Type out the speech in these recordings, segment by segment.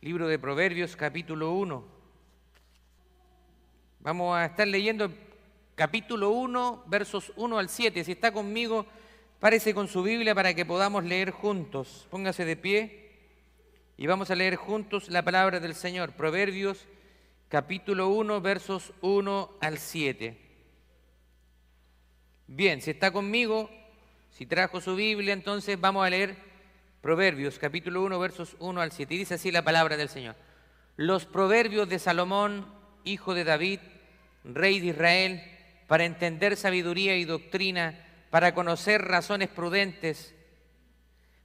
Libro de Proverbios, capítulo 1. Vamos a estar leyendo capítulo 1, versos 1 al 7. Si está conmigo, párese con su Biblia para que podamos leer juntos. Póngase de pie y vamos a leer juntos la palabra del Señor. Proverbios, capítulo 1, versos 1 al 7. Bien, si está conmigo, si trajo su Biblia, entonces vamos a leer Proverbios, capítulo 1, versos 1 al 7. Y dice así la palabra del Señor. Los proverbios de Salomón, hijo de David, rey de Israel, para entender sabiduría y doctrina, para conocer razones prudentes,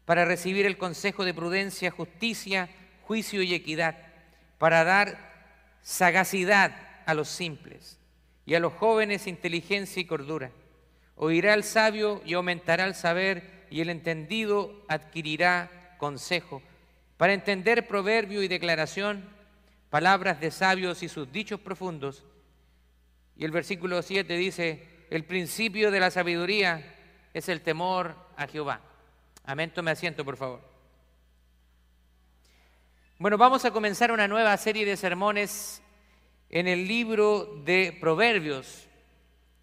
para recibir el consejo de prudencia, justicia, juicio y equidad, para dar sagacidad a los simples y a los jóvenes inteligencia y cordura. Oirá el sabio y aumentará el saber y el entendido adquirirá consejo. Para entender proverbio y declaración, palabras de sabios y sus dichos profundos. Y el versículo 7 dice, el principio de la sabiduría es el temor a Jehová. Amén, tome asiento, por favor. Bueno, vamos a comenzar una nueva serie de sermones en el libro de Proverbios.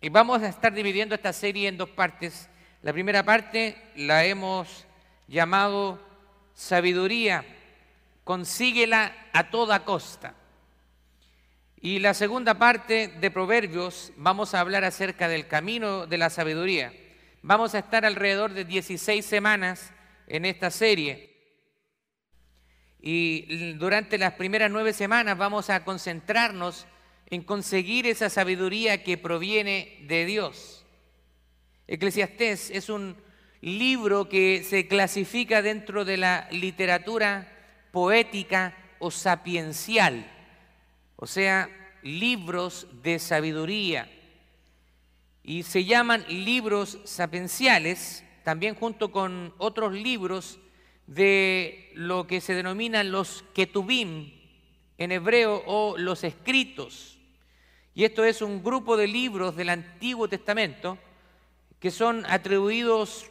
Y vamos a estar dividiendo esta serie en dos partes. La primera parte la hemos llamado sabiduría, consíguela a toda costa. Y la segunda parte de Proverbios vamos a hablar acerca del camino de la sabiduría. Vamos a estar alrededor de 16 semanas en esta serie. Y durante las primeras nueve semanas vamos a concentrarnos en conseguir esa sabiduría que proviene de Dios. Eclesiastés es un libro que se clasifica dentro de la literatura poética o sapiencial, o sea, libros de sabiduría. Y se llaman libros sapienciales, también junto con otros libros de lo que se denominan los ketubim en hebreo o los escritos. Y esto es un grupo de libros del Antiguo Testamento que son atribuidos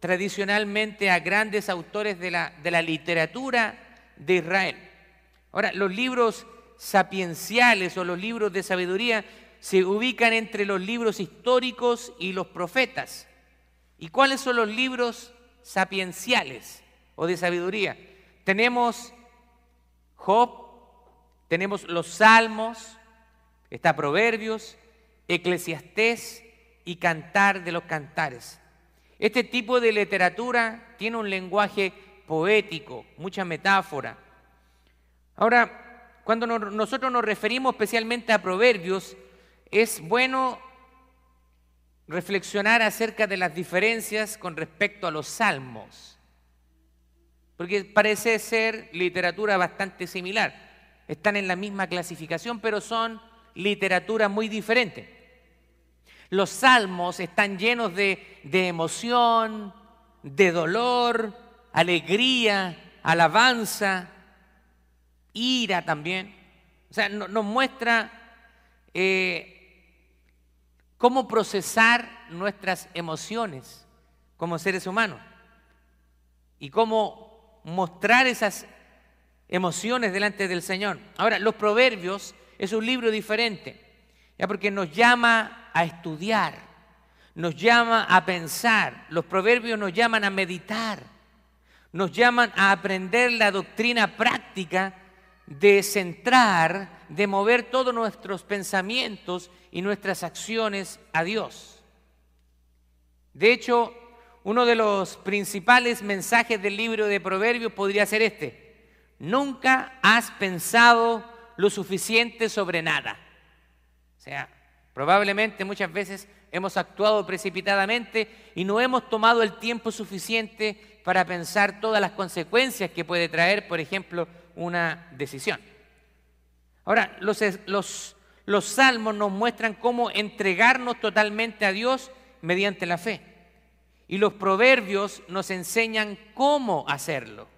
tradicionalmente a grandes autores de la, de la literatura de Israel. Ahora, los libros sapienciales o los libros de sabiduría se ubican entre los libros históricos y los profetas. ¿Y cuáles son los libros sapienciales o de sabiduría? Tenemos Job, tenemos los Salmos, Está Proverbios, Eclesiastés y Cantar de los Cantares. Este tipo de literatura tiene un lenguaje poético, mucha metáfora. Ahora, cuando nosotros nos referimos especialmente a Proverbios, es bueno reflexionar acerca de las diferencias con respecto a los salmos, porque parece ser literatura bastante similar. Están en la misma clasificación, pero son literatura muy diferente. Los salmos están llenos de, emoción, de dolor, alegría, alabanza, ira también. O sea, nos muestra eh, cómo procesar nuestras emociones como seres humanos y cómo mostrar esas emociones delante del Señor. Ahora, los proverbios es un libro diferente, ya porque nos llama a estudiar, nos llama a pensar, los proverbios nos llaman a meditar, nos llaman a aprender la doctrina práctica de centrar, de mover todos nuestros pensamientos y nuestras acciones a Dios. De hecho, uno de los principales mensajes del libro de Proverbios podría ser este. Nunca has pensado lo suficiente sobre nada. O sea, probablemente muchas veces hemos actuado precipitadamente y no hemos tomado el tiempo suficiente para pensar todas las consecuencias que puede traer, por ejemplo, una decisión. Ahora, los, salmos nos muestran cómo entregarnos totalmente a Dios mediante la fe. Y los proverbios nos enseñan cómo hacerlo.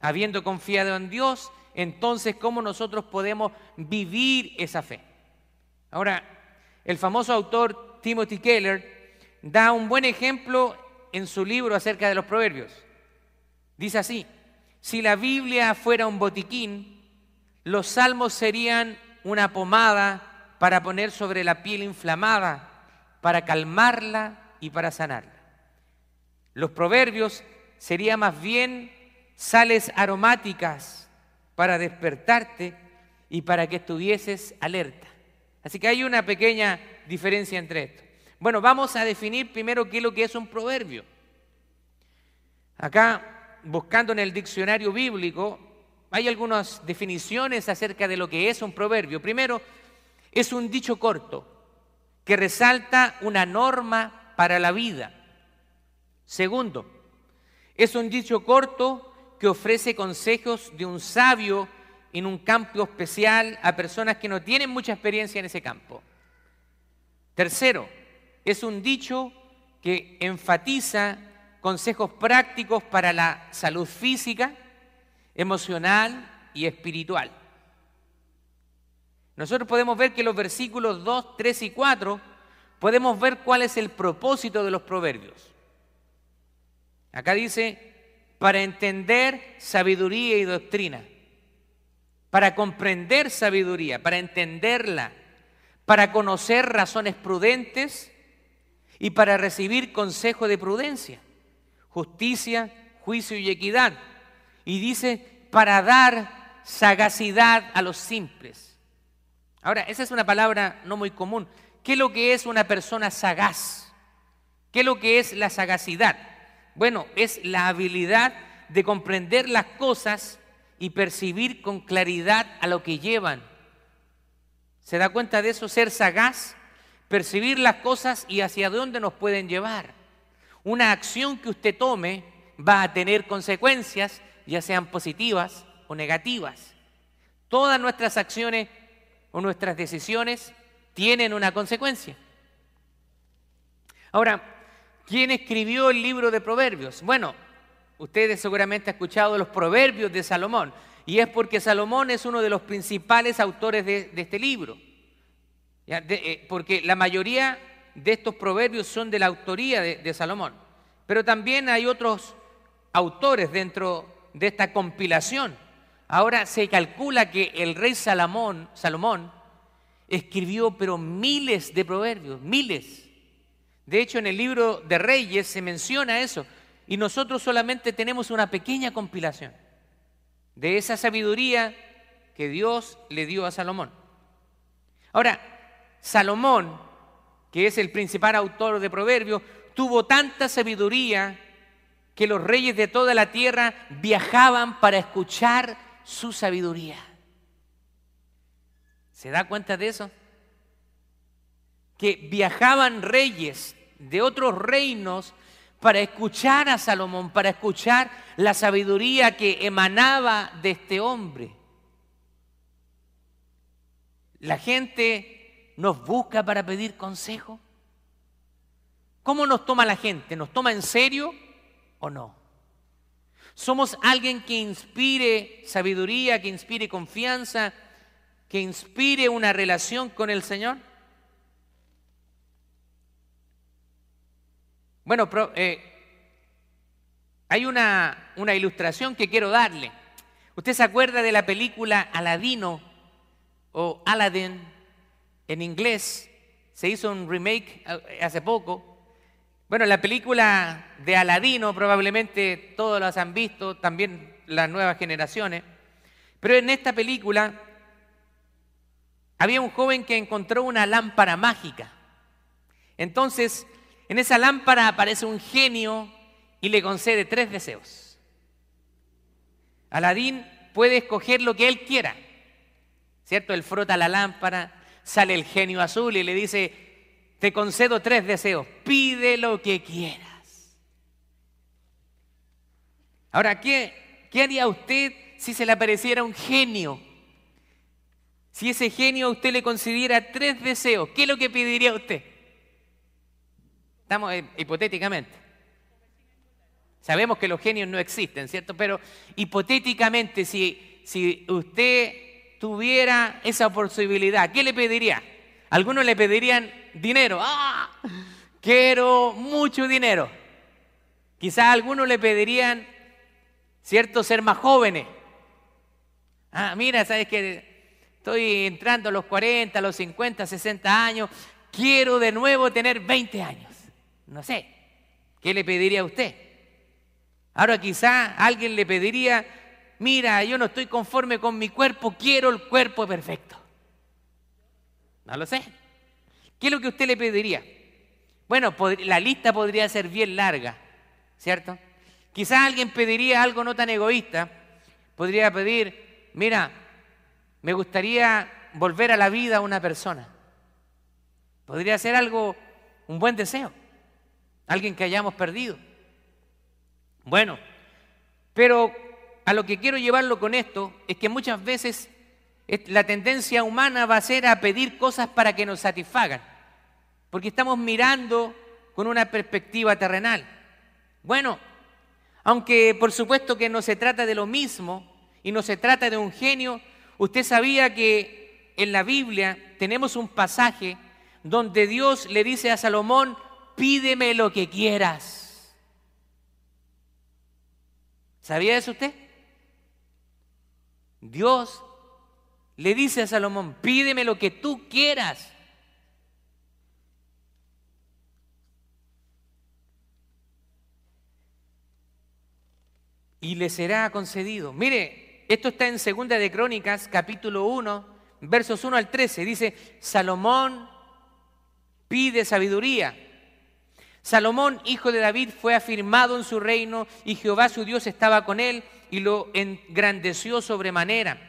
Habiendo confiado en Dios, entonces cómo nosotros podemos vivir esa fe. Ahora, el famoso autor Timothy Keller da un buen ejemplo en su libro acerca de los proverbios. Dice así, Si la Biblia fuera un botiquín, los salmos serían una pomada para poner sobre la piel inflamada, para calmarla y para sanarla. Los proverbios serían más bien sales aromáticas para despertarte y para que estuvieses alerta. Así que hay una pequeña diferencia entre esto. Bueno, vamos a definir primero qué es lo que es un proverbio. Acá, buscando en el diccionario bíblico, hay algunas definiciones acerca de lo que es un proverbio. Primero, es un dicho corto que resalta una norma para la vida. Segundo, es un dicho corto que ofrece consejos de un sabio en un campo especial a personas que no tienen mucha experiencia en ese campo. Tercero, es un dicho que enfatiza consejos prácticos para la salud física, emocional y espiritual. Nosotros podemos ver que los versículos 2, 3 y 4 podemos ver cuál es el propósito de los proverbios. Acá dice, para entender sabiduría y doctrina, para comprender sabiduría, para entenderla, para conocer razones prudentes y para recibir consejo de prudencia, justicia, juicio y equidad. Y dice, para dar sagacidad a los simples. Ahora, esa es una palabra no muy común. ¿Qué es lo que es una persona sagaz? ¿Qué es lo que es la sagacidad? Bueno, es la habilidad de comprender las cosas y percibir con claridad a lo que llevan. ¿Se da cuenta de eso? Ser sagaz, percibir las cosas y hacia dónde nos pueden llevar. Una acción que usted tome va a tener consecuencias, ya sean positivas o negativas. Todas nuestras acciones o nuestras decisiones tienen una consecuencia. Ahora, ¿quién escribió el libro de Proverbios? Bueno, Ustedes seguramente han escuchado los proverbios de Salomón, y es porque Salomón es uno de los principales autores de, este libro. Eh, porque la mayoría de estos proverbios son de la autoría de, Salomón. Pero también hay otros autores dentro de esta compilación. Ahora se calcula que el rey Salomón, Salomón escribió pero miles de proverbios, miles. De hecho, en el libro de Reyes se menciona eso, y nosotros solamente tenemos una pequeña compilación de esa sabiduría que Dios le dio a Salomón. Ahora, Salomón, que es el principal autor de Proverbios, tuvo tanta sabiduría que los reyes de toda la tierra viajaban para escuchar su sabiduría. ¿Se da cuenta de eso? Que viajaban reyes de otros reinos para escuchar a Salomón, para escuchar la sabiduría que emanaba de este hombre. La gente nos busca para pedir consejo. ¿Cómo nos toma la gente? ¿Nos toma en serio o no? ¿Somos alguien que inspire sabiduría, que inspire confianza, que inspire una relación con el Señor? Bueno, eh, hay una, una ilustración que quiero darle. ¿Usted se acuerda de la película Aladino o Aladdin en inglés? Se hizo un remake eh, hace poco. Bueno, la película de Aladino probablemente todos las han visto, también las nuevas generaciones. Pero en esta película había un joven que encontró una lámpara mágica. Entonces en esa lámpara aparece un genio y le concede tres deseos. Aladín puede escoger lo que él quiera, ¿cierto? Él frota la lámpara, sale el genio azul y le dice, te concedo tres deseos, pide lo que quieras. Ahora, ¿qué, qué haría usted si se le apareciera un genio? Si ese genio a usted le concediera tres deseos, ¿qué es lo que pediría usted? Estamos eh, hipotéticamente. Sabemos que los genios no existen, ¿cierto? Pero hipotéticamente, si, si usted tuviera esa posibilidad, ¿qué le pediría? Algunos le pedirían dinero. ¡Ah! Quiero mucho dinero. Quizás algunos le pedirían ¿cierto? Ser más jóvenes. Ah, mira, sabes que estoy entrando a los 40, a los 50, 60 años, quiero de nuevo tener 20 años. No sé, ¿qué le pediría a usted? Ahora quizá alguien le pediría, mira, yo no estoy conforme con mi cuerpo, quiero el cuerpo perfecto. No lo sé. ¿Qué es lo que usted le pediría? Bueno, la lista podría ser bien larga, ¿cierto? Quizás alguien pediría algo no tan egoísta. Podría pedir, mira, me gustaría volver a la vida a una persona. Podría ser algo, un buen deseo. Alguien que hayamos perdido. Bueno, pero a lo que quiero llevarlo con esto es que muchas veces la tendencia humana va a ser a pedir cosas para que nos satisfagan, porque estamos mirando con una perspectiva terrenal. Bueno, aunque por supuesto que no se trata de lo mismo y no se trata de un genio, usted sabía que en la Biblia tenemos un pasaje donde Dios le dice a Salomón, pídeme lo que quieras. ¿Sabía eso usted? Dios le dice a Salomón, pídeme lo que tú quieras. Y le será concedido. Mire, esto está en Segunda de Crónicas, capítulo 1, versos 1 al 13. Dice, Salomón pide sabiduría. Salomón, hijo de David, fue afirmado en su reino y Jehová su Dios estaba con él y lo engrandeció sobremanera.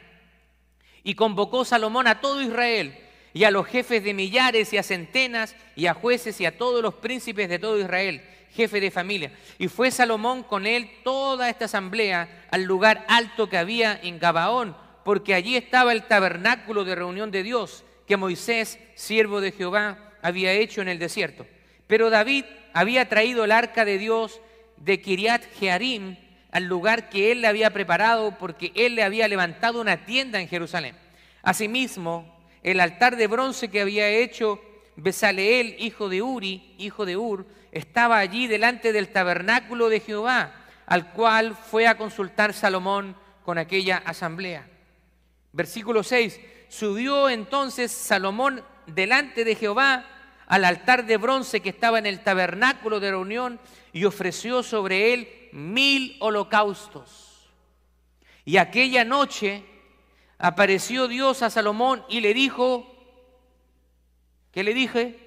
Y convocó Salomón a todo Israel y a los jefes de millares y a centenas y a jueces y a todos los príncipes de todo Israel, jefe de familia. Y fue Salomón con él toda esta asamblea al lugar alto que había en Gabaón, porque allí estaba el tabernáculo de reunión de Dios que Moisés, siervo de Jehová, había hecho en el desierto. Pero David había traído el arca de Dios de Kiriat Jearim al lugar que él le había preparado porque él le había levantado una tienda en Jerusalén. Asimismo, el altar de bronce que había hecho Besaleel, hijo de Uri, hijo de Ur, estaba allí delante del tabernáculo de Jehová, al cual fue a consultar Salomón con aquella asamblea. Versículo 6. Subió entonces Salomón delante de Jehová al altar de bronce que estaba en el tabernáculo de reunión y ofreció sobre él mil holocaustos. Y aquella noche apareció Dios a Salomón y le dijo, ¿qué le dije?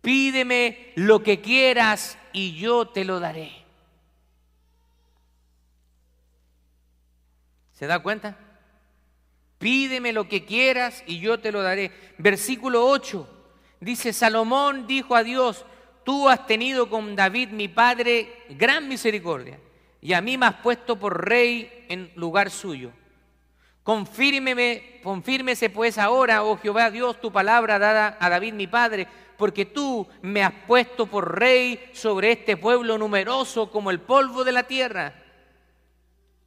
Pídeme lo que quieras y yo te lo daré. ¿Se da cuenta? Pídeme lo que quieras y yo te lo daré. Versículo 8. Dice, Salomón dijo a Dios, tú has tenido con David mi padre gran misericordia y a mí me has puesto por rey en lugar suyo. Confírmeme, confírmese pues ahora, oh Jehová Dios, tu palabra dada a David mi padre, porque tú me has puesto por rey sobre este pueblo numeroso como el polvo de la tierra.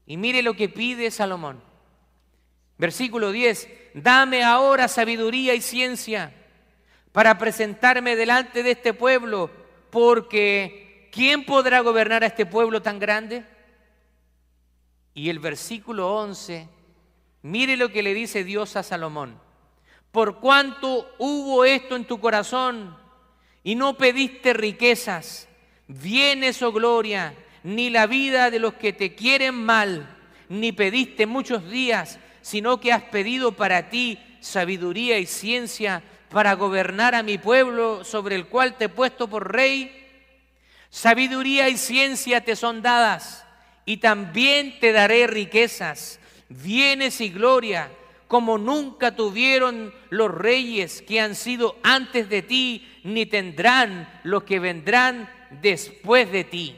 Y mire lo que pide Salomón. Versículo 10, dame ahora sabiduría y ciencia para presentarme delante de este pueblo, porque ¿quién podrá gobernar a este pueblo tan grande? Y el versículo 11, mire lo que le dice Dios a Salomón. Por cuanto hubo esto en tu corazón y no pediste riquezas, bienes o gloria, ni la vida de los que te quieren mal, ni pediste muchos días, sino que has pedido para ti sabiduría y ciencia para gobernar a mi pueblo sobre el cual te he puesto por rey. Sabiduría y ciencia te son dadas y también te daré riquezas, bienes y gloria, como nunca tuvieron los reyes que han sido antes de ti, ni tendrán los que vendrán después de ti.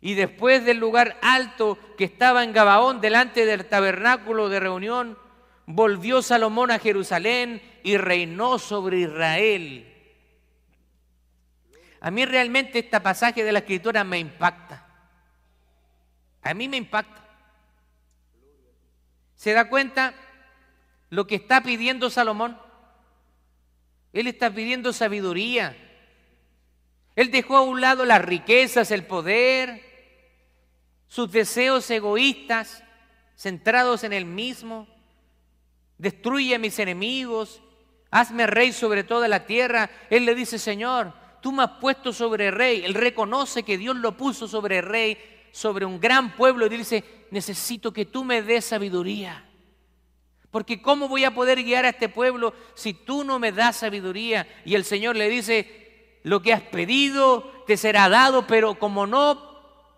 Y después del lugar alto que estaba en Gabaón, delante del tabernáculo de reunión, volvió Salomón a Jerusalén y reinó sobre Israel. A mí realmente este pasaje de la escritura me impacta. A mí me impacta. ¿Se da cuenta lo que está pidiendo Salomón? Él está pidiendo sabiduría. Él dejó a un lado las riquezas, el poder, sus deseos egoístas, centrados en él mismo. Destruye a mis enemigos, hazme rey sobre toda la tierra. Él le dice, Señor, tú me has puesto sobre rey. Él reconoce que Dios lo puso sobre rey, sobre un gran pueblo, y dice, necesito que tú me des sabiduría. Porque ¿cómo voy a poder guiar a este pueblo si tú no me das sabiduría? Y el Señor le dice, lo que has pedido te será dado, pero como no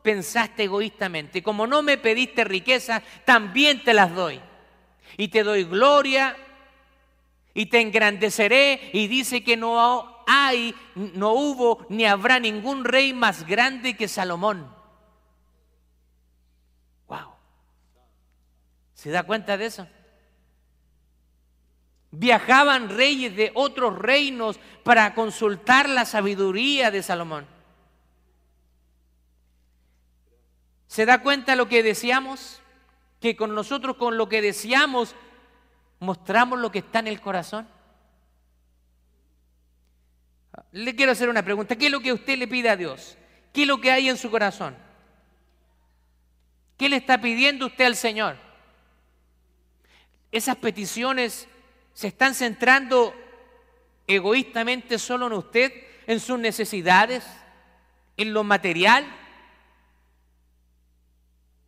pensaste egoístamente, como no me pediste riqueza, también te las doy. Y te doy gloria y te engrandeceré. Y dice que no hay, no hubo ni habrá ningún rey más grande que Salomón. Wow. ¿Se da cuenta de eso? Viajaban reyes de otros reinos para consultar la sabiduría de Salomón. ¿Se da cuenta lo que deseamos? Que con nosotros, con lo que deseamos, mostramos lo que está en el corazón. Le quiero hacer una pregunta. ¿Qué es lo que usted le pide a Dios? ¿Qué es lo que hay en su corazón? ¿Qué le está pidiendo usted al Señor? Esas peticiones se están centrando egoístamente solo en usted, en sus necesidades, en lo material.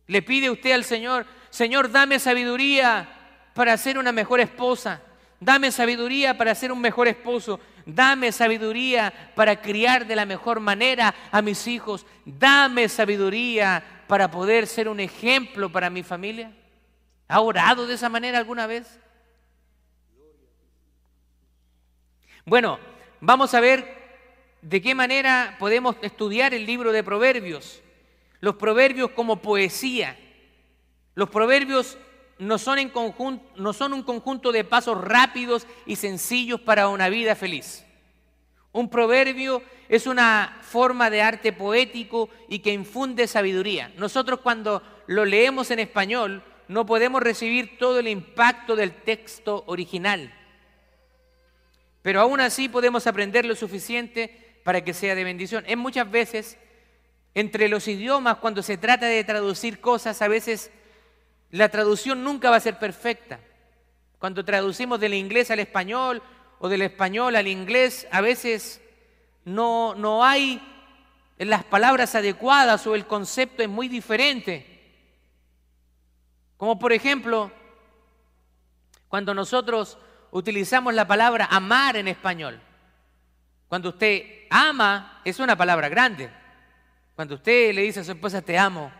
Le pide usted al Señor, Señor, dame sabiduría para ser una mejor esposa, dame sabiduría para ser un mejor esposo, dame sabiduría para criar de la mejor manera a mis hijos, dame sabiduría para poder ser un ejemplo para mi familia. ¿Ha orado de esa manera alguna vez? Bueno, vamos a ver de qué manera podemos estudiar el libro de Proverbios. Los proverbios como poesía. Los proverbios no son, un conjunto de pasos rápidos y sencillos para una vida feliz. Un proverbio es una forma de arte poético y que infunde sabiduría. Nosotros cuando lo leemos en español no podemos recibir todo el impacto del texto original. Pero aún así podemos aprender lo suficiente para que sea de bendición. Es muchas veces entre los idiomas, cuando se trata de traducir cosas, a veces la traducción nunca va a ser perfecta. Cuando traducimos del inglés al español o del español al inglés, a veces no, no hay las palabras adecuadas o el concepto es muy diferente. Como por ejemplo, cuando nosotros utilizamos la palabra amar en español. Cuando usted ama, es una palabra grande. Cuando usted le dice a su esposa te amo,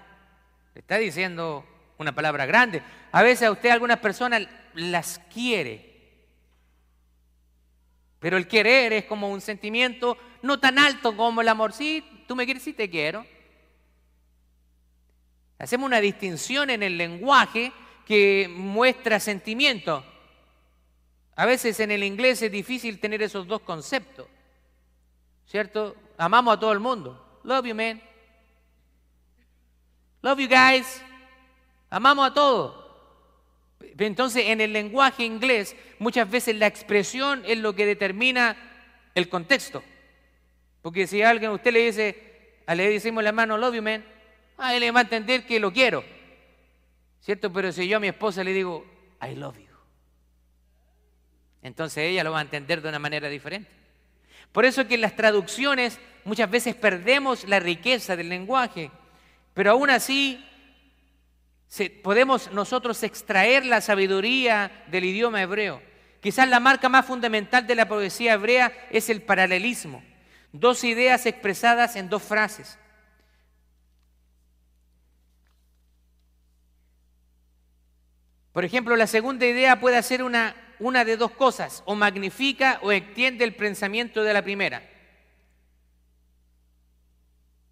le está diciendo una palabra grande. A veces a usted algunas personas las quiere. Pero el querer es como un sentimiento no tan alto como el amor. Sí, tú me quieres, sí te quiero. Hacemos una distinción en el lenguaje que muestra sentimiento. A veces en el inglés es difícil tener esos dos conceptos, ¿cierto? Amamos a todo el mundo. Love you, man. Love you, guys. Amamos a todos. Entonces, en el lenguaje inglés, muchas veces la expresión es lo que determina el contexto. Porque si a alguien usted le dice, le decimos la mano, love you, man, a él le va a entender que lo quiero. ¿Cierto? Pero si yo a mi esposa le digo, I love you entonces ella lo va a entender de una manera diferente. Por eso es que en las traducciones muchas veces perdemos la riqueza del lenguaje, pero aún así podemos nosotros extraer la sabiduría del idioma hebreo. Quizás la marca más fundamental de la poesía hebrea es el paralelismo, dos ideas expresadas en dos frases. Por ejemplo, la segunda idea puede ser una una de dos cosas, o magnifica o extiende el pensamiento de la primera.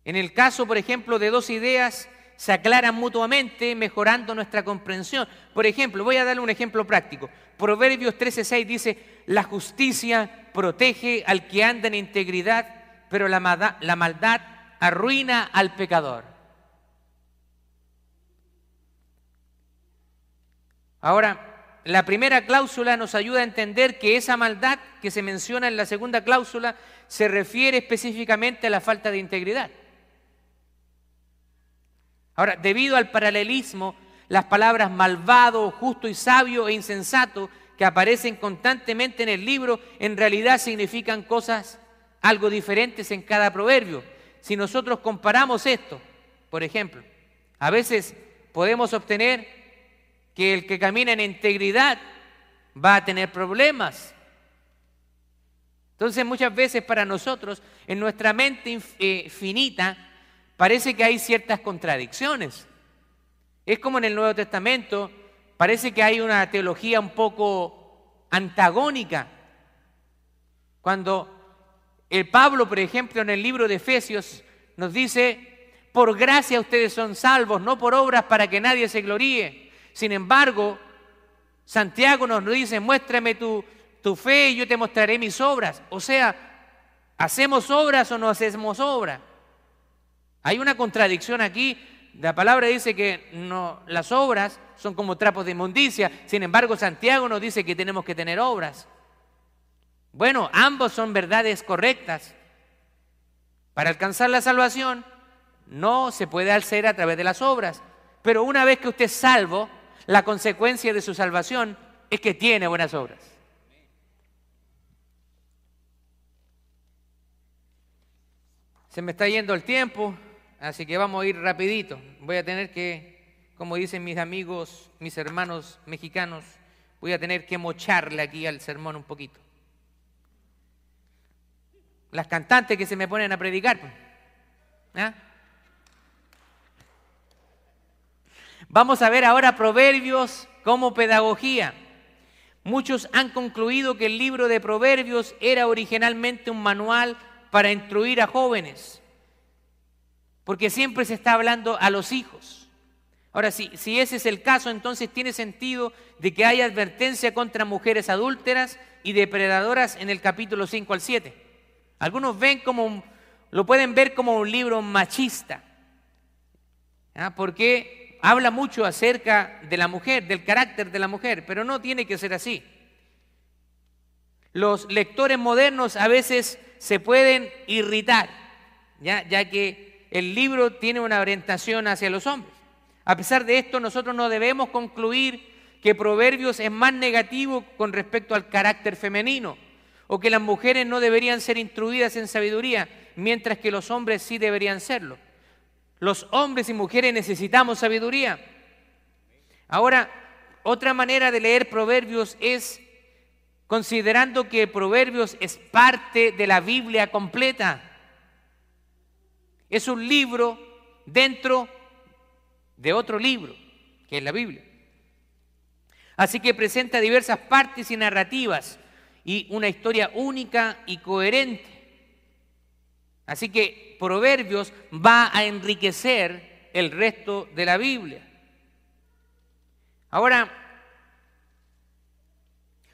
En el caso, por ejemplo, de dos ideas, se aclaran mutuamente, mejorando nuestra comprensión. Por ejemplo, voy a darle un ejemplo práctico. Proverbios 13:6 dice, la justicia protege al que anda en integridad, pero la maldad, la maldad arruina al pecador. Ahora, la primera cláusula nos ayuda a entender que esa maldad que se menciona en la segunda cláusula se refiere específicamente a la falta de integridad. Ahora, debido al paralelismo, las palabras malvado, justo y sabio e insensato que aparecen constantemente en el libro en realidad significan cosas algo diferentes en cada proverbio. Si nosotros comparamos esto, por ejemplo, a veces podemos obtener que el que camina en integridad va a tener problemas. Entonces muchas veces para nosotros, en nuestra mente eh, finita, parece que hay ciertas contradicciones. Es como en el Nuevo Testamento, parece que hay una teología un poco antagónica. Cuando el Pablo, por ejemplo, en el libro de Efesios nos dice, por gracia ustedes son salvos, no por obras para que nadie se gloríe. Sin embargo, Santiago nos dice, muéstrame tu, tu fe y yo te mostraré mis obras. O sea, ¿hacemos obras o no hacemos obras? Hay una contradicción aquí. La palabra dice que no, las obras son como trapos de inmundicia. Sin embargo, Santiago nos dice que tenemos que tener obras. Bueno, ambos son verdades correctas. Para alcanzar la salvación no se puede hacer a través de las obras. Pero una vez que usted es salvo, la consecuencia de su salvación es que tiene buenas obras. Se me está yendo el tiempo, así que vamos a ir rapidito. Voy a tener que, como dicen mis amigos, mis hermanos mexicanos, voy a tener que mocharle aquí al sermón un poquito. Las cantantes que se me ponen a predicar. ¿ah? Vamos a ver ahora proverbios como pedagogía. Muchos han concluido que el libro de proverbios era originalmente un manual para instruir a jóvenes, porque siempre se está hablando a los hijos. Ahora, si, ese es el caso, entonces tiene sentido de que haya advertencia contra mujeres adúlteras y depredadoras en el capítulo 5 al 7. Algunos ven como lo pueden ver como un libro machista, ¿ah? porque habla mucho acerca de la mujer, del carácter de la mujer, pero no tiene que ser así. Los lectores modernos a veces se pueden irritar, ya que el libro tiene una orientación hacia los hombres. A pesar de esto, nosotros no debemos concluir que Proverbios es más negativo con respecto al carácter femenino, o que las mujeres no deberían ser instruidas en sabiduría, mientras que los hombres sí deberían serlo. Los hombres y mujeres necesitamos sabiduría. Ahora, otra manera de leer Proverbios es considerando que Proverbios es parte de la Biblia completa. Es un libro dentro de otro libro, que es la Biblia. Así que presenta diversas partes y narrativas y una historia única y coherente. Así que Proverbios va a enriquecer el resto de la Biblia. Ahora,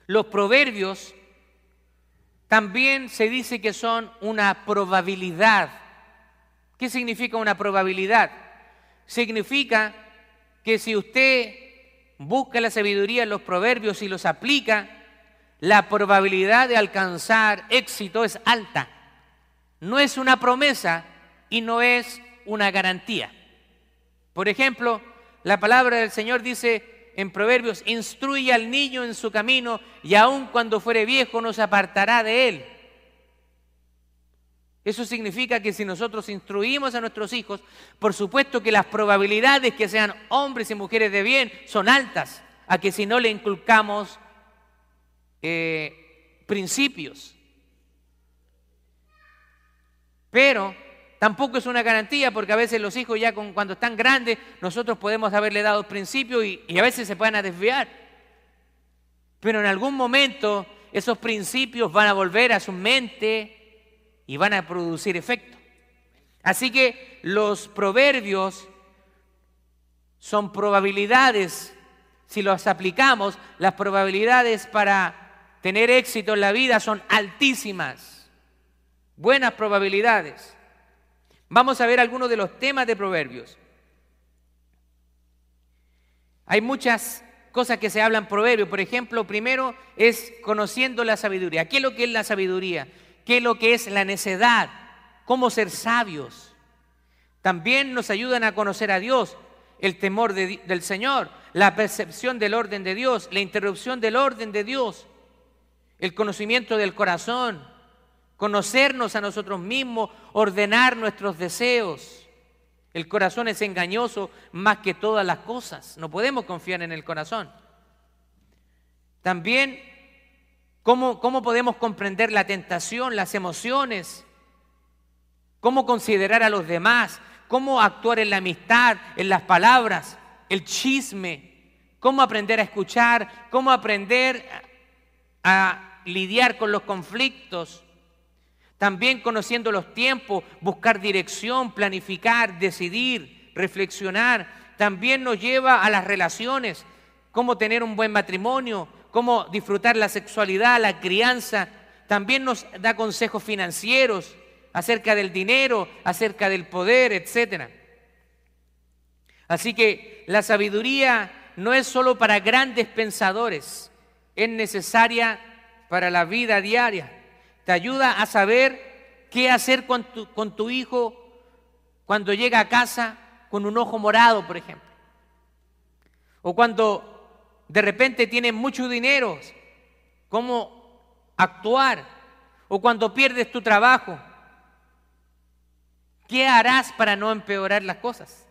los proverbios también se dice que son una probabilidad. ¿Qué significa una probabilidad? Significa que si usted busca la sabiduría en los proverbios y los aplica, la probabilidad de alcanzar éxito es alta. No es una promesa y no es una garantía. Por ejemplo, la palabra del Señor dice, en Proverbios, instruye al niño en su camino y aun cuando fuere viejo no se apartará de él. Eso significa que si nosotros instruimos a nuestros hijos, por supuesto que las probabilidades que sean hombres y mujeres de bien son altas, a que si no le inculcamos eh, principios. Pero Tampoco es una garantía porque a veces los hijos ya cuando están grandes nosotros podemos haberle dado principios y, y a veces se pueden a desviar. Pero en algún momento esos principios van a volver a su mente y van a producir efecto. Así que los proverbios son probabilidades, si los aplicamos, las probabilidades para tener éxito en la vida son altísimas, buenas probabilidades. Vamos a ver algunos de los temas de Proverbios. Hay muchas cosas que se hablan Proverbios. Por ejemplo, primero es conociendo la sabiduría. ¿Qué es lo que es la sabiduría? ¿Qué es lo que es la necedad? ¿Cómo ser sabios? También nos ayudan a conocer a Dios, el temor del Señor, la percepción del orden de Dios, la interrupción del orden de Dios, el conocimiento del corazón, conocernos a nosotros mismos, ordenar nuestros deseos. El corazón es engañoso más que todas las cosas. No podemos confiar en el corazón. También, ¿cómo, cómo podemos comprender la tentación, las emociones? ¿Cómo considerar a los demás? ¿Cómo actuar en la amistad, en las palabras, el chisme? ¿Cómo aprender a escuchar? ¿Cómo aprender a lidiar con los conflictos? También conociendo los tiempos, buscar dirección, planificar, decidir, reflexionar. También nos lleva a las relaciones, cómo tener un buen matrimonio, cómo disfrutar la sexualidad, la crianza. También nos da consejos financieros acerca del dinero, acerca del poder, etc. Así que la sabiduría no es solo para grandes pensadores, es necesaria para la vida diaria te ayuda a saber qué hacer con tu, hijo cuando llega a casa con un ojo morado, por ejemplo. O cuando de repente tiene mucho dinero, cómo actuar. O cuando pierdes tu trabajo, ¿qué harás para no empeorar las cosas?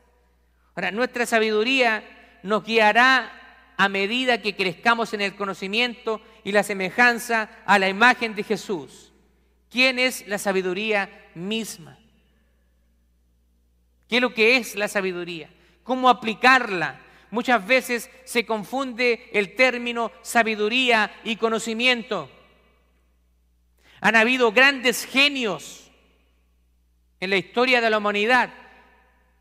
Ahora, nuestra sabiduría nos guiará a medida que crezcamos en el conocimiento y la semejanza a la imagen de Jesús. ¿Quién es la sabiduría misma? ¿Qué es lo que es la sabiduría? ¿Cómo aplicarla? Muchas veces se confunde el término sabiduría y conocimiento. Han habido grandes genios en la historia de la humanidad,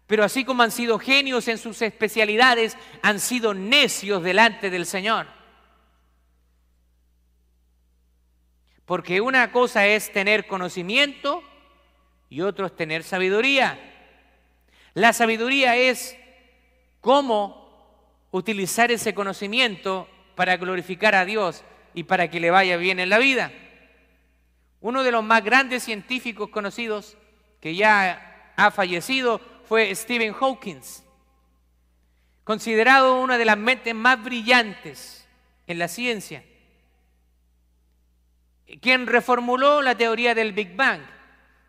pero así como han sido genios en sus especialidades, han sido necios delante del Señor. Porque una cosa es tener conocimiento y otro es tener sabiduría. La sabiduría es cómo utilizar ese conocimiento para glorificar a Dios y para que le vaya bien en la vida. Uno de los más grandes científicos conocidos que ya ha fallecido fue Stephen Hawking, considerado una de las mentes más brillantes en la ciencia quien reformuló la teoría del Big Bang,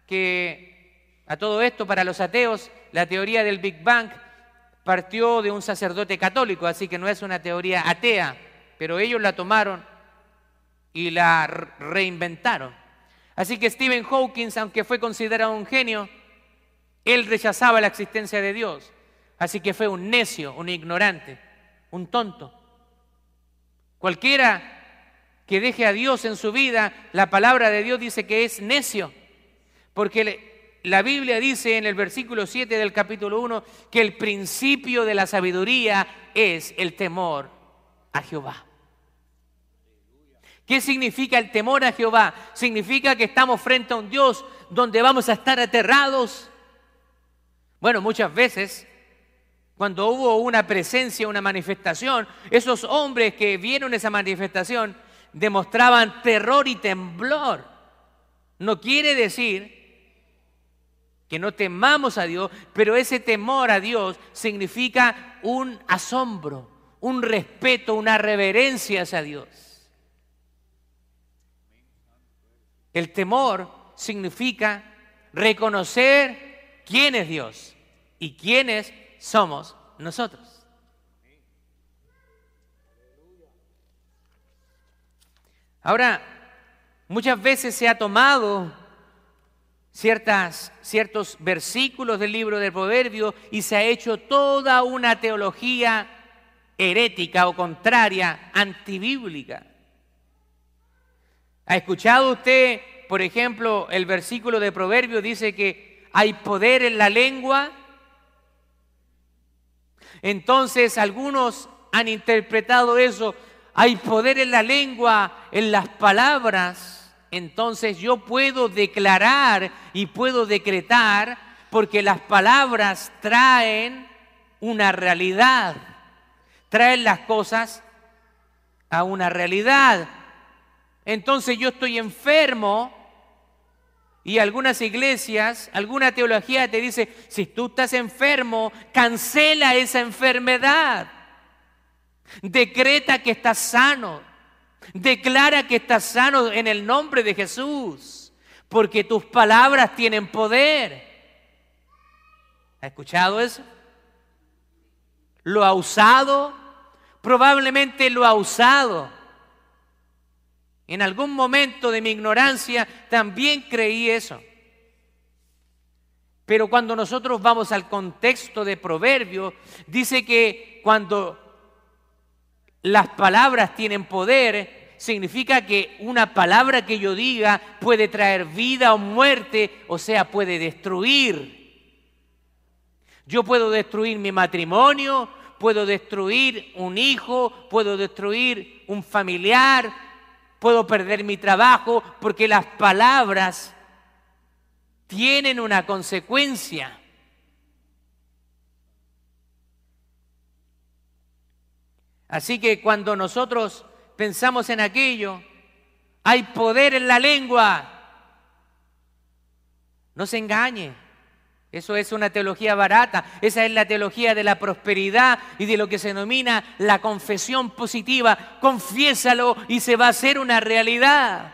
que a todo esto para los ateos, la teoría del Big Bang partió de un sacerdote católico, así que no es una teoría atea, pero ellos la tomaron y la reinventaron. Así que Stephen Hawking, aunque fue considerado un genio, él rechazaba la existencia de Dios. Así que fue un necio, un ignorante, un tonto. Cualquiera que deje a Dios en su vida, la palabra de Dios dice que es necio. Porque la Biblia dice en el versículo 7 del capítulo 1 que el principio de la sabiduría es el temor a Jehová. ¿Qué significa el temor a Jehová? Significa que estamos frente a un Dios donde vamos a estar aterrados. Bueno, muchas veces cuando hubo una presencia, una manifestación, esos hombres que vieron esa manifestación demostraban terror y temblor. No quiere decir que no temamos a Dios, pero ese temor a Dios significa un asombro, un respeto, una reverencia hacia Dios. El temor significa reconocer quién es Dios y quiénes somos nosotros. Ahora, muchas veces se ha tomado ciertas, ciertos versículos del libro del Proverbio y se ha hecho toda una teología herética o contraria, antibíblica. ¿Ha escuchado usted, por ejemplo, el versículo de Proverbio dice que hay poder en la lengua? Entonces algunos han interpretado eso hay poder en la lengua, en las palabras, entonces yo puedo declarar y puedo decretar porque las palabras traen una realidad, traen las cosas a una realidad. Entonces yo estoy enfermo y algunas iglesias, alguna teología te dice, si tú estás enfermo, cancela esa enfermedad. Decreta que estás sano. Declara que estás sano en el nombre de Jesús, porque tus palabras tienen poder. ¿Ha escuchado eso? ¿Lo ha usado? Probablemente lo ha usado. En algún momento de mi ignorancia también creí eso. Pero cuando nosotros vamos al contexto de Proverbio, dice que cuando las palabras tienen poder, significa que una palabra que yo diga puede traer vida o muerte, o sea, puede destruir. Yo puedo destruir mi matrimonio, puedo destruir un hijo, puedo destruir un familiar, puedo perder mi trabajo, porque las palabras tienen una consecuencia. Así que cuando nosotros pensamos en aquello, hay poder en la lengua. No se engañe. Eso es una teología barata. Esa es la teología de la prosperidad y de lo que se denomina la confesión positiva. Confiésalo y se va a hacer una realidad.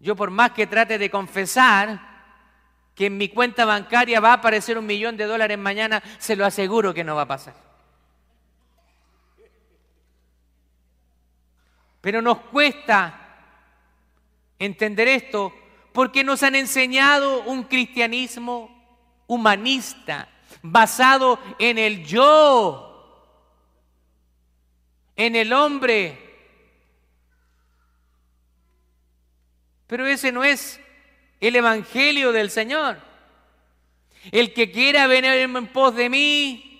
Yo por más que trate de confesar que en mi cuenta bancaria va a aparecer un millón de dólares mañana, se lo aseguro que no va a pasar. Pero nos cuesta entender esto porque nos han enseñado un cristianismo humanista, basado en el yo, en el hombre. Pero ese no es el Evangelio del Señor. El que quiera venir en pos de mí,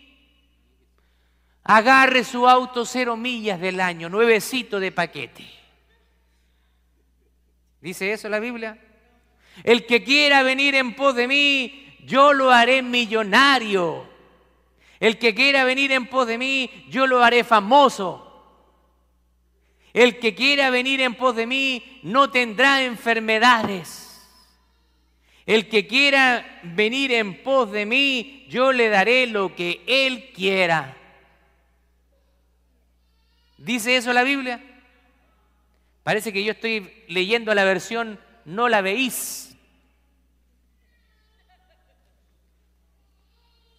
agarre su auto cero millas del año, nuevecito de paquete. ¿Dice eso la Biblia? El que quiera venir en pos de mí, yo lo haré millonario. El que quiera venir en pos de mí, yo lo haré famoso. El que quiera venir en pos de mí no tendrá enfermedades. El que quiera venir en pos de mí, yo le daré lo que él quiera. ¿Dice eso la Biblia? Parece que yo estoy leyendo la versión no la veis.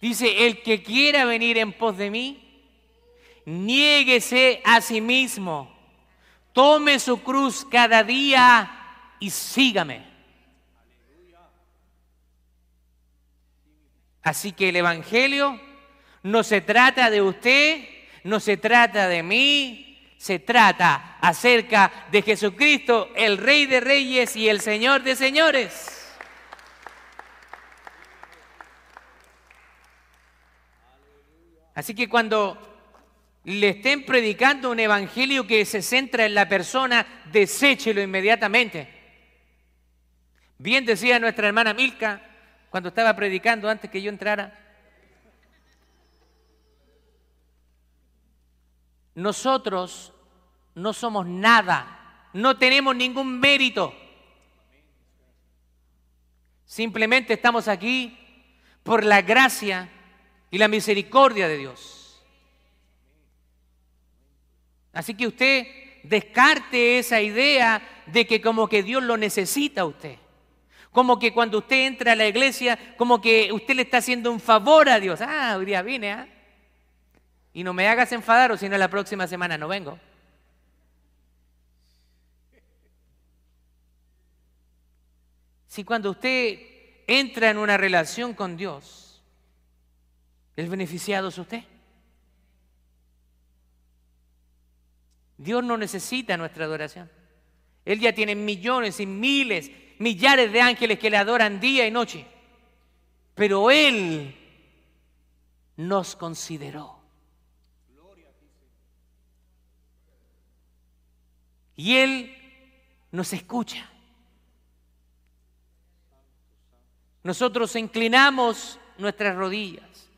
Dice, el que quiera venir en pos de mí, niéguese a sí mismo, tome su cruz cada día y sígame. Así que el Evangelio no se trata de usted, no se trata de mí, se trata acerca de Jesucristo, el Rey de Reyes y el Señor de Señores. Así que cuando le estén predicando un evangelio que se centra en la persona, deséchelo inmediatamente. Bien decía nuestra hermana Milka cuando estaba predicando antes que yo entrara. Nosotros no somos nada, no tenemos ningún mérito. Simplemente estamos aquí por la gracia y la misericordia de Dios. Así que usted descarte esa idea de que como que Dios lo necesita a usted. Como que cuando usted entra a la iglesia, como que usted le está haciendo un favor a Dios. Ah, hoy día vine, ¿ah? Y no me hagas enfadar o si no la próxima semana no vengo. Si cuando usted entra en una relación con Dios, el beneficiado es usted. Dios no necesita nuestra adoración. Él ya tiene millones y miles, millares de ángeles que le adoran día y noche. Pero Él nos consideró. Y Él nos escucha. nosotros inclinamos nuestras rodillas,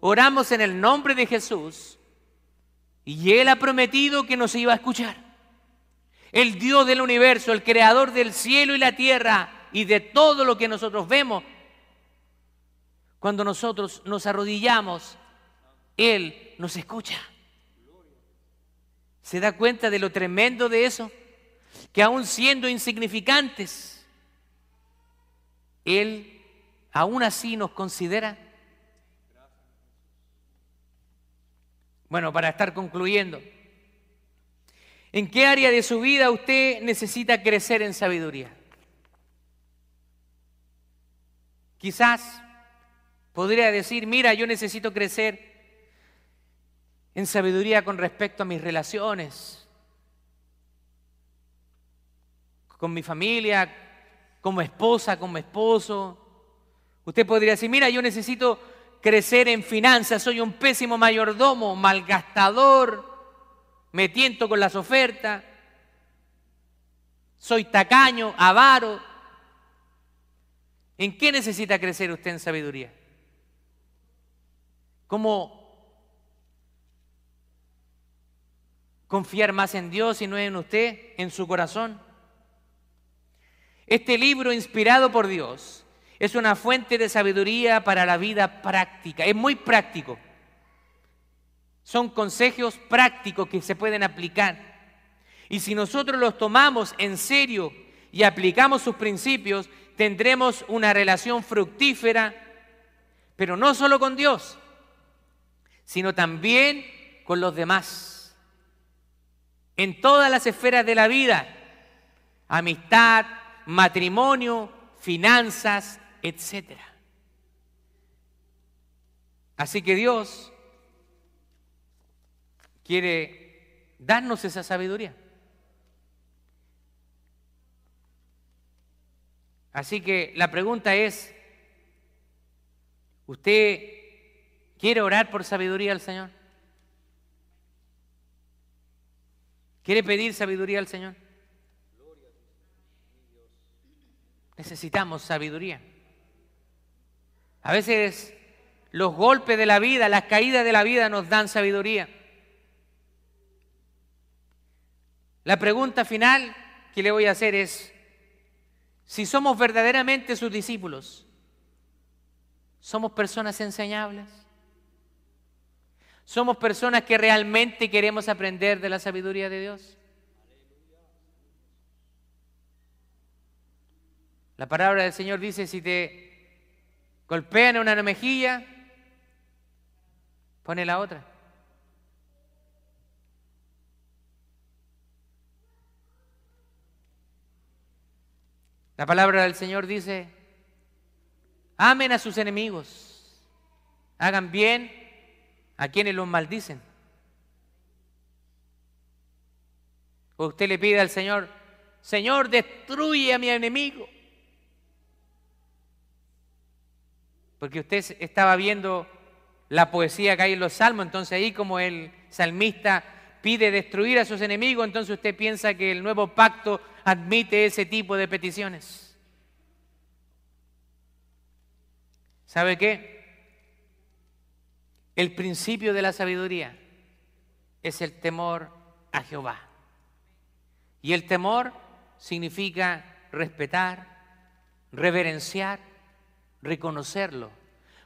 oramos en el nombre de Jesús y Él ha prometido que nos iba a escuchar. El Dios del universo, el creador del cielo y la tierra y de todo lo que nosotros vemos. Cuando nosotros nos arrodillamos, Él nos escucha. ¿Se da cuenta de lo tremendo de eso? Que aún siendo insignificantes, Él aún así nos considera. Bueno, para estar concluyendo, ¿en qué área de su vida usted necesita crecer en sabiduría? Quizás podría decir, mira, yo necesito crecer en sabiduría con respecto a mis relaciones, con mi familia, como esposa, como esposo. Usted podría decir, mira, yo necesito crecer en finanzas, soy un pésimo mayordomo, malgastador, me tiento con las ofertas, soy tacaño, avaro. ¿En qué necesita crecer usted en sabiduría? ¿Cómo confiar más en Dios y no en usted, en su corazón? Este libro inspirado por Dios es una fuente de sabiduría para la vida práctica. Es muy práctico. Son consejos prácticos que se pueden aplicar. Y si nosotros los tomamos en serio y aplicamos sus principios, tendremos una relación fructífera, pero no solo con Dios, sino también con los demás. En todas las esferas de la vida, amistad, matrimonio, finanzas, etc. Así que Dios quiere darnos esa sabiduría. Así que la pregunta es, ¿usted quiere orar por sabiduría al Señor? ¿Quiere pedir sabiduría al Señor? Necesitamos sabiduría. A veces los golpes de la vida, las caídas de la vida nos dan sabiduría. La pregunta final que le voy a hacer es, si somos verdaderamente sus discípulos, ¿somos personas enseñables? ¿Somos personas que realmente queremos aprender de la sabiduría de Dios? La palabra del Señor dice, si te golpean una mejilla, pone la otra. La palabra del Señor dice, amen a sus enemigos, hagan bien a quienes los maldicen. O usted le pide al Señor, Señor, destruye a mi enemigo. Porque usted estaba viendo la poesía que hay en los salmos, entonces ahí como el salmista pide destruir a sus enemigos, entonces usted piensa que el nuevo pacto admite ese tipo de peticiones. ¿Sabe qué? El principio de la sabiduría es el temor a Jehová. Y el temor significa respetar, reverenciar, reconocerlo.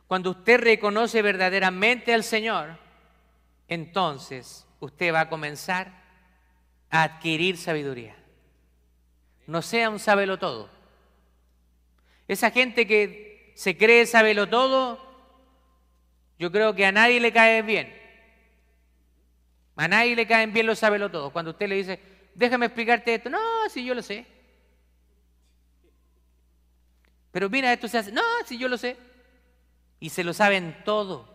Cuando usted reconoce verdaderamente al Señor, entonces usted va a comenzar a adquirir sabiduría. No sea un sábelo todo. Esa gente que se cree sábelo todo, yo creo que a nadie le cae bien. A nadie le caen bien los sábelo todo. Cuando usted le dice, déjame explicarte esto, no, si yo lo sé. Pero mira, esto se hace, no, si yo lo sé. Y se lo saben todo.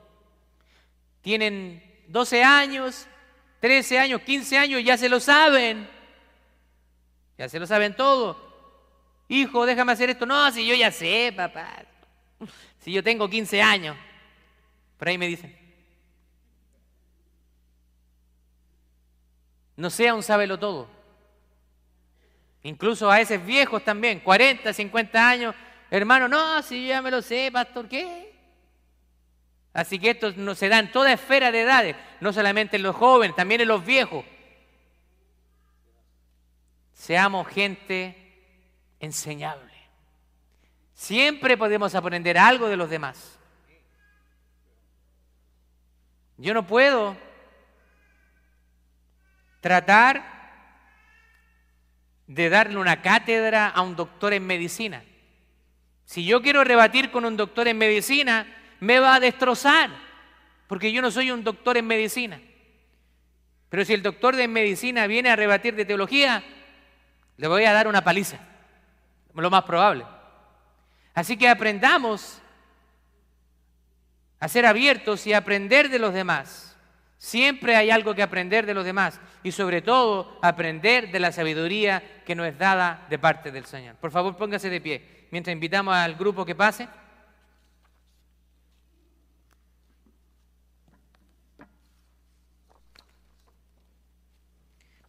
Tienen 12 años 13 años, 15 años, ya se lo saben. Ya se lo saben todo. Hijo, déjame hacer esto. No, si yo ya sé, papá. Si yo tengo 15 años. Por ahí me dicen. No sea un sábelo todo. Incluso a esos viejos también, 40, 50 años. Hermano, no, si yo ya me lo sé, pastor, ¿qué? Así que esto no se da en toda esfera de edades, no solamente en los jóvenes, también en los viejos. Seamos gente enseñable. Siempre podemos aprender algo de los demás. Yo no puedo tratar de darle una cátedra a un doctor en medicina. Si yo quiero rebatir con un doctor en medicina, me va a destrozar, porque yo no soy un doctor en medicina. Pero si el doctor de medicina viene a rebatir de teología, le voy a dar una paliza, lo más probable. Así que aprendamos a ser abiertos y aprender de los demás. Siempre hay algo que aprender de los demás y sobre todo aprender de la sabiduría que nos es dada de parte del Señor. Por favor, póngase de pie mientras invitamos al grupo que pase.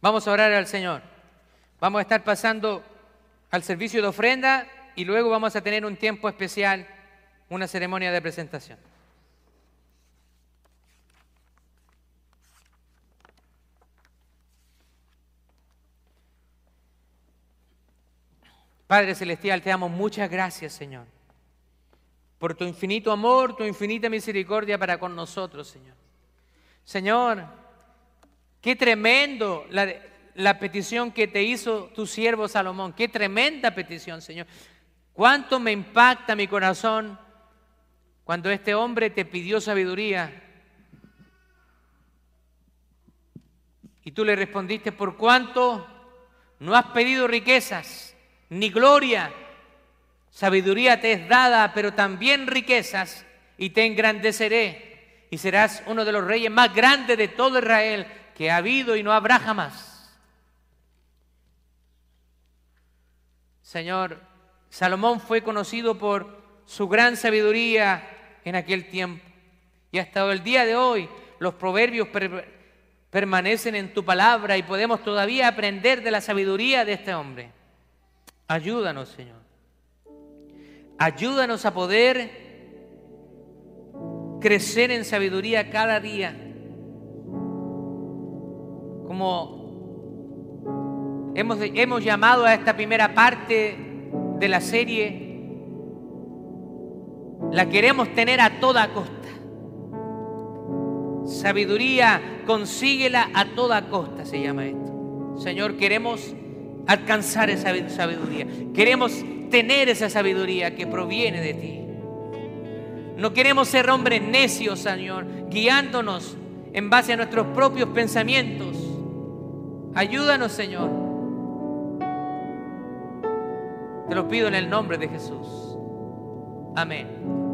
Vamos a orar al Señor. Vamos a estar pasando al servicio de ofrenda y luego vamos a tener un tiempo especial, una ceremonia de presentación. Padre Celestial, te damos muchas gracias, Señor, por tu infinito amor, tu infinita misericordia para con nosotros, Señor. Señor, qué tremendo la, la petición que te hizo tu siervo Salomón, qué tremenda petición, Señor. Cuánto me impacta mi corazón cuando este hombre te pidió sabiduría y tú le respondiste, por cuánto no has pedido riquezas ni gloria, sabiduría te es dada, pero también riquezas, y te engrandeceré, y serás uno de los reyes más grandes de todo Israel que ha habido y no habrá jamás. Señor, Salomón fue conocido por su gran sabiduría en aquel tiempo. Y hasta el día de hoy los proverbios permanecen en tu palabra y podemos todavía aprender de la sabiduría de este hombre. Ayúdanos, Señor. Ayúdanos a poder crecer en sabiduría cada día. Como hemos, hemos llamado a esta primera parte de la serie, la queremos tener a toda costa. Sabiduría, consíguela a toda costa, se llama esto. Señor, queremos alcanzar esa sabiduría. Queremos tener esa sabiduría que proviene de ti. No queremos ser hombres necios, Señor, guiándonos en base a nuestros propios pensamientos. Ayúdanos, Señor te lo pido en el nombre de Jesús. Amén.